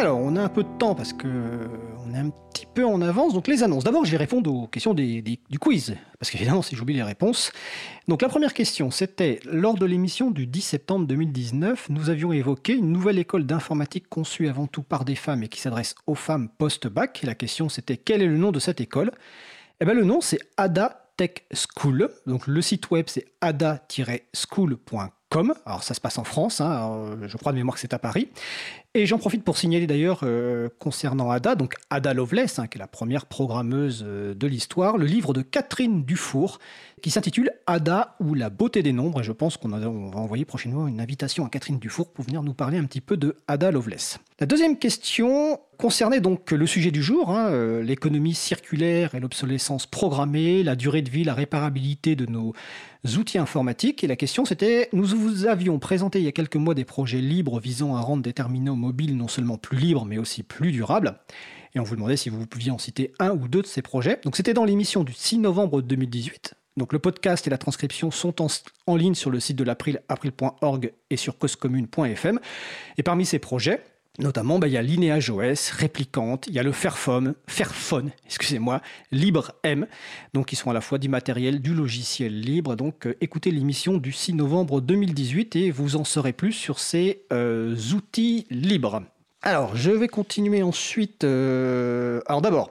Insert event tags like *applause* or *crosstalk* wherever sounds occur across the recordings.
Alors, on a un peu de temps parce que euh, on est un petit peu en avance. Donc, les annonces. D'abord, je vais répondre aux questions du quiz. Parce qu'évidemment, si j'oublie les réponses. Donc, la première question, c'était lors de l'émission du 10 septembre 2019, nous avions évoqué une nouvelle école d'informatique conçue avant tout par des femmes et qui s'adresse aux femmes post-bac. La question, c'était quel est le nom de cette école? Eh bien, le nom, c'est Ada Tech School. Donc, le site web, c'est ada-school.com. Alors, ça se passe en France. hein. Alors, je crois de mémoire que c'est à Paris. Et j'en profite pour signaler d'ailleurs euh, concernant Ada, donc Ada Lovelace, hein, qui est la première programmeuse euh, de l'histoire, le livre de Catherine Dufour, qui s'intitule Ada ou la beauté des nombres. Et je pense qu'on va envoyer prochainement une invitation à Catherine Dufour pour venir nous parler un petit peu de Ada Lovelace. La deuxième question concernait donc le sujet du jour, hein, euh, l'économie circulaire et l'obsolescence programmée, la durée de vie, la réparabilité de nos outils informatiques. Et la question c'était, nous vous avions présenté il y a quelques mois des projets libres visant à rendre des terminaux mobiles non seulement plus libres mais aussi plus durables. Et on vous demandait si vous pouviez en citer un ou deux de ces projets. Donc c'était dans l'émission du 6 novembre 2018. Donc le podcast et la transcription sont en, ligne sur le site de l'April, et sur causecommune.fm. Et parmi ces projets, Notamment, bah, il y a Lineage OS, Réplicante, il y a le Fairphone, Fairphone, excusez-moi, LibreM, donc qui sont à la fois du matériel, du logiciel libre. Donc euh, écoutez l'émission du 6 novembre 2018 et vous en saurez plus sur ces euh, outils libres. Alors, je vais continuer ensuite. euh, Alors d'abord,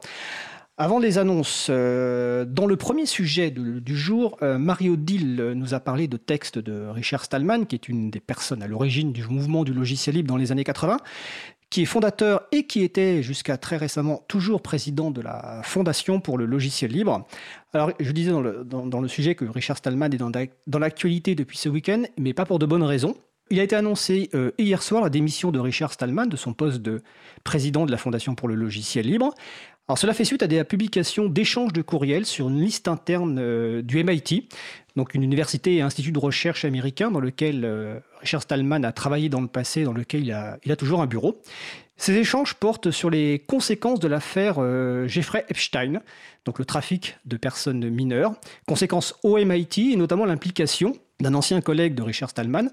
avant les annonces, euh, dans le premier sujet du jour, euh, Marie-Odile euh, nous a parlé de textes de Richard Stallman, qui est une des personnes à l'origine du mouvement du logiciel libre dans les années 80, qui est fondateur et qui était jusqu'à très récemment toujours président de la Fondation pour le logiciel libre. Alors, je disais dans le, dans- le sujet que Richard Stallman est dans, dans l'actualité depuis ce week-end, mais pas pour de bonnes raisons. Il a été annoncé hier soir la démission de Richard Stallman de son poste de président de la Fondation pour le logiciel libre. Alors cela fait suite à des publications d'échanges de courriels sur une liste interne euh, du MIT, donc une université et institut de recherche américain dans lequel euh, Richard Stallman a travaillé dans le passé, dans lequel il a, toujours un bureau. Ces échanges portent sur les conséquences de l'affaire euh, Jeffrey Epstein, donc le trafic de personnes mineures, conséquences au MIT et notamment l'implication d'un ancien collègue de Richard Stallman,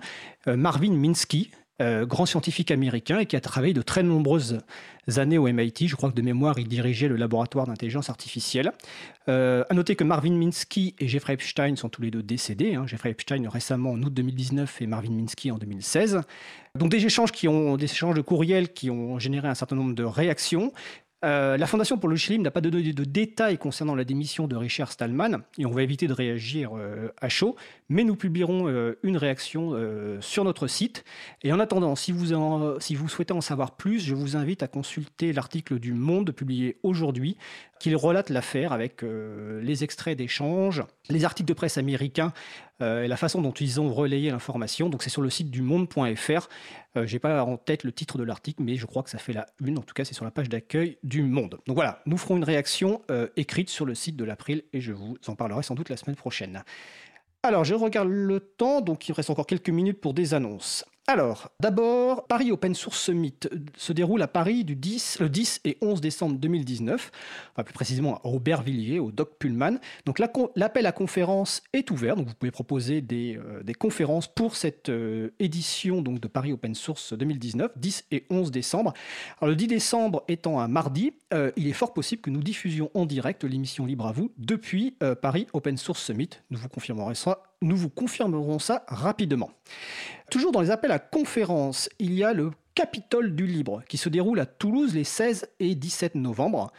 Marvin Minsky, euh, grand scientifique américain et qui a travaillé de très nombreuses années au MIT. Je crois que de mémoire, il dirigeait le laboratoire d'intelligence artificielle. Euh, à noter que Marvin Minsky et Jeffrey Epstein sont tous les deux décédés. hein. Jeffrey Epstein récemment en août 2019 et Marvin Minsky en 2016. Donc des échanges, qui ont, des échanges de courriels qui ont généré un certain nombre de réactions. Euh, la Fondation pour le Libre n'a pas donné de détails concernant la démission de Richard Stallman et on va éviter de réagir euh, à chaud, mais nous publierons euh, une réaction sur notre site. Et en attendant, si vous souhaitez en savoir plus, je vous invite à consulter l'article du Monde publié aujourd'hui qui relate l'affaire avec euh, les extraits d'échanges, les articles de presse américains euh, et la façon dont ils ont relayé l'information. Donc c'est sur le site du monde.fr. Euh, J'ai pas en tête le titre de l'article, mais je crois que ça fait la une. En tout cas, c'est sur la page d'accueil du Monde. Donc voilà, nous ferons une réaction euh, écrite sur le site de l'April et je vous en parlerai sans doute la semaine prochaine. Alors, je regarde le temps, donc il reste encore quelques minutes pour des annonces. Alors, d'abord, Paris Open Source Summit euh, se déroule à Paris du 10, le 10 et 11 décembre 2019, enfin plus précisément à Aubervilliers, au Doc Pullman. Donc l'appel à conférence est ouvert, donc vous pouvez proposer des, euh, conférences pour cette euh, édition de Paris Open Source 2019, 10 et 11 décembre. Alors, le 10 décembre étant un mardi, il est fort possible que nous diffusions en direct l'émission Libre à vous depuis Paris Open Source Summit. Nous vous confirmerons ça, nous vous confirmerons ça rapidement. Toujours dans les appels à conférences, il y a le Capitole du Libre qui se déroule à Toulouse les 16 et 17 novembre.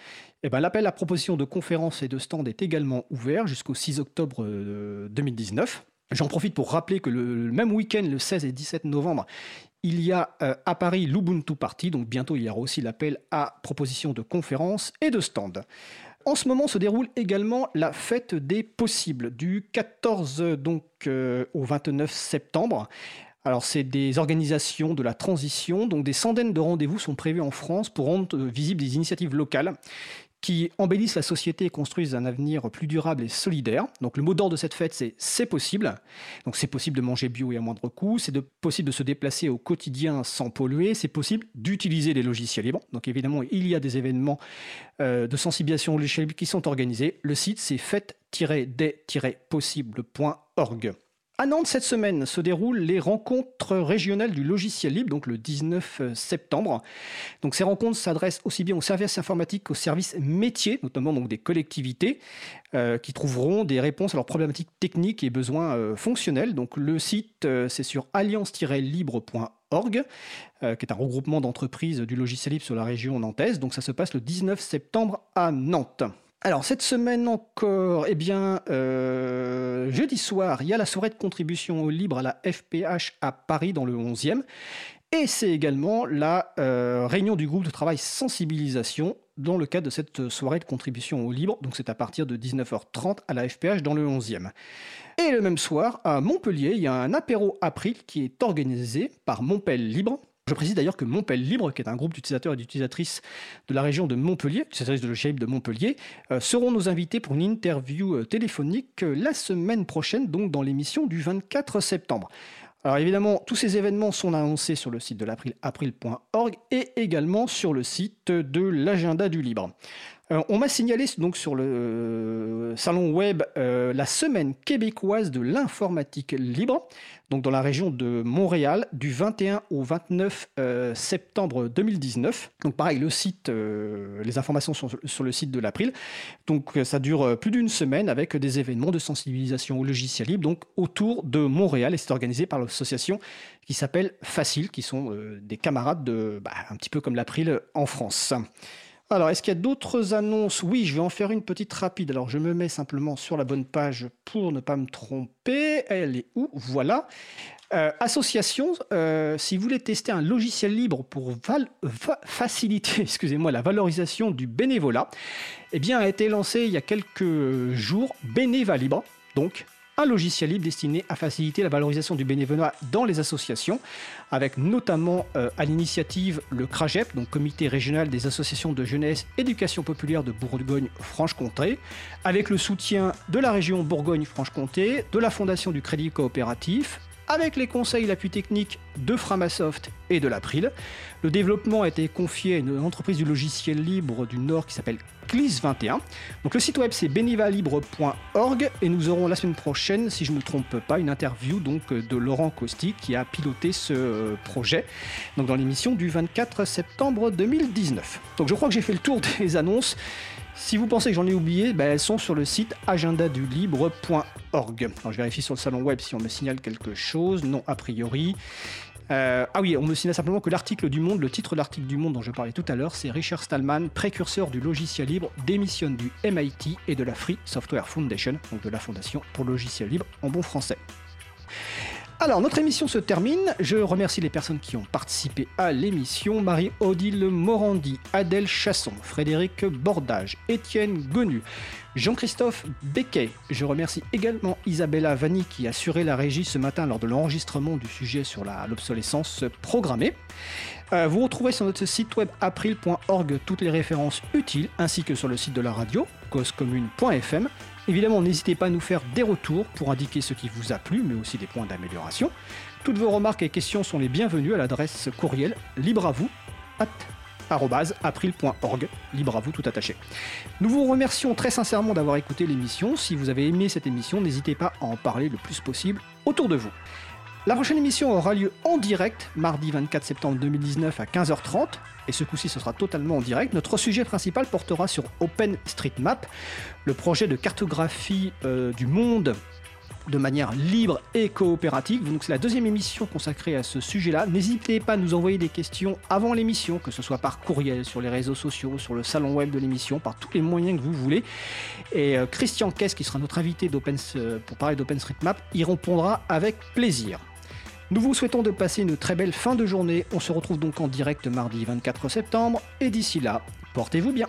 Eh ben, L'appel à proposition de conférences et de stands est également ouvert jusqu'au 6 octobre euh, 2019. J'en profite pour rappeler que le, le même week-end, le 16 et 17 novembre, il y a euh, à Paris l'Ubuntu Party, donc bientôt il y aura aussi l'appel à proposition de conférences et de stands. En ce moment se déroule également la fête des possibles du 14 donc euh, au 29 septembre. Alors c'est des organisations de la transition, donc des centaines de rendez-vous sont prévus en France pour rendre euh, visibles des initiatives locales qui embellissent la société et construisent un avenir plus durable et solidaire. Donc le mot d'ordre de cette fête, c'est c'est possible. Donc c'est possible de manger bio et à moindre coût, c'est possible de se déplacer au quotidien sans polluer, c'est possible d'utiliser les logiciels libres. Donc évidemment, il y a des événements euh, de sensibilisation au logiciel qui sont organisés. Le site, c'est fête-des-possible.org. À Nantes, cette semaine, se déroulent les rencontres régionales du logiciel libre, donc le 19 euh, septembre. Ces rencontres s'adressent aussi bien aux services informatiques qu'aux services métiers, notamment des collectivités, euh, qui trouveront des réponses à leurs problématiques techniques et besoins euh, fonctionnels. Le site, c'est sur alliance-libre.org, qui est un regroupement d'entreprises du logiciel libre sur la région nantaise. Donc ça se passe le 19 septembre à Nantes. Alors cette semaine encore, eh bien, euh, jeudi soir, il y a la soirée de contribution au libre à la FPH à Paris dans le 11e. Et c'est également la euh, réunion du groupe de travail sensibilisation dans le cadre de cette soirée de contribution au libre. Donc c'est à partir de 19h30 à la FPH dans le 11e. Et le même soir, à Montpellier, il y a un apéro April qui est organisé par Montpellier Libre. Je précise d'ailleurs que Montpellier Libre, qui est un groupe d'utilisateurs et d'utilisatrices de la région de Montpellier, utilisatrices de logiciel de Montpellier, euh, seront nos invités pour une interview euh, téléphonique euh, la semaine prochaine, donc dans l'émission du 24 septembre. Alors évidemment, tous ces événements sont annoncés sur le site de l'April, april.org et également sur le site de l'agenda du libre. Euh, on m'a signalé donc sur le euh, salon web euh, la semaine québécoise de l'informatique libre, donc dans la région de Montréal, du 21 au 29 septembre 2019. Donc pareil, le site, les informations sont sur le site de l'April. Donc ça dure plus d'une semaine avec des événements de sensibilisation au logiciel libre, donc autour de Montréal, et c'est organisé par l'association qui s'appelle Facile, qui sont des camarades de, bah, un petit peu comme l'April en France. Alors, est-ce qu'il y a d'autres annonces? Oui, je vais en faire une petite rapide. Alors, je me mets simplement sur la bonne page pour ne pas me tromper. Elle est où? Voilà. Euh, association, euh, si vous voulez tester un logiciel libre pour faciliter *laughs* excusez-moi, la valorisation du bénévolat, eh bien, a été lancé il y a quelques jours Bénéva Libre. Donc, un logiciel libre destiné à faciliter la valorisation du bénévolat dans les associations, avec notamment euh, à l'initiative le CRAGEP, donc Comité régional des associations de jeunesse éducation populaire de Bourgogne-Franche-Comté, avec le soutien de la région Bourgogne-Franche-Comté, de la Fondation du Crédit Coopératif, avec les conseils et l'appui technique de Framasoft et de l'April. Le développement a été confié à une entreprise du logiciel libre du Nord qui s'appelle Clis21. Donc le site web c'est benivalibre.org et nous aurons la semaine prochaine, si je ne me trompe pas, une interview donc de Laurent Costi qui a piloté ce euh, projet donc dans l'émission du 24 septembre 2019. Donc je crois que j'ai fait le tour *laughs* des annonces. Si vous pensez que j'en ai oublié, ben, elles sont sur le site agendadulibre.org. je vérifie sur le salon web si on me signale quelque chose. Non, a priori. Euh, ah oui, on me signale simplement que l'article du Monde, le titre de l'article du Monde dont je parlais tout à l'heure, c'est Richard Stallman, précurseur du logiciel libre, démissionne du MIT et de la Free Software Foundation, donc de la Fondation pour le logiciel libre en bon français. Alors, notre émission se termine. Je remercie les personnes qui ont participé à l'émission. Marie-Odile Morandi, Adèle Chasson, Frédéric Bordage, Étienne Gonu, Jean-Christophe Becquet. Je remercie également Isabella Vanni qui a assuré la régie ce matin lors de l'enregistrement du sujet sur l'obsolescence programmée. Euh, vous retrouvez sur notre site web april.org toutes les références utiles ainsi que sur le site de la radio, causecommune.fm. Évidemment, n'hésitez pas à nous faire des retours pour indiquer ce qui vous a plu, mais aussi des points d'amélioration. Toutes vos remarques et questions sont les bienvenues à l'adresse courriel libre à vous april.org, libre à vous tout attaché. Nous vous remercions très sincèrement d'avoir écouté l'émission. Si vous avez aimé cette émission, n'hésitez pas à en parler le plus possible autour de vous. La prochaine émission aura lieu en direct, mardi 24 septembre 2019 à 15h30, et ce coup-ci ce sera totalement en direct. Notre sujet principal portera sur OpenStreetMap, le projet de cartographie euh, du monde de manière libre et coopérative. Donc c'est la deuxième émission consacrée à ce sujet-là. N'hésitez pas à nous envoyer des questions avant l'émission, que ce soit par courriel, sur les réseaux sociaux, sur le salon web de l'émission, par tous les moyens que vous voulez. Et euh, Christian Kess, qui sera notre invité euh, pour parler d'OpenStreetMap, y répondra avec plaisir. Nous vous souhaitons de passer une très belle fin de journée. On se retrouve donc en direct mardi 24 septembre. Et d'ici là, portez-vous bien.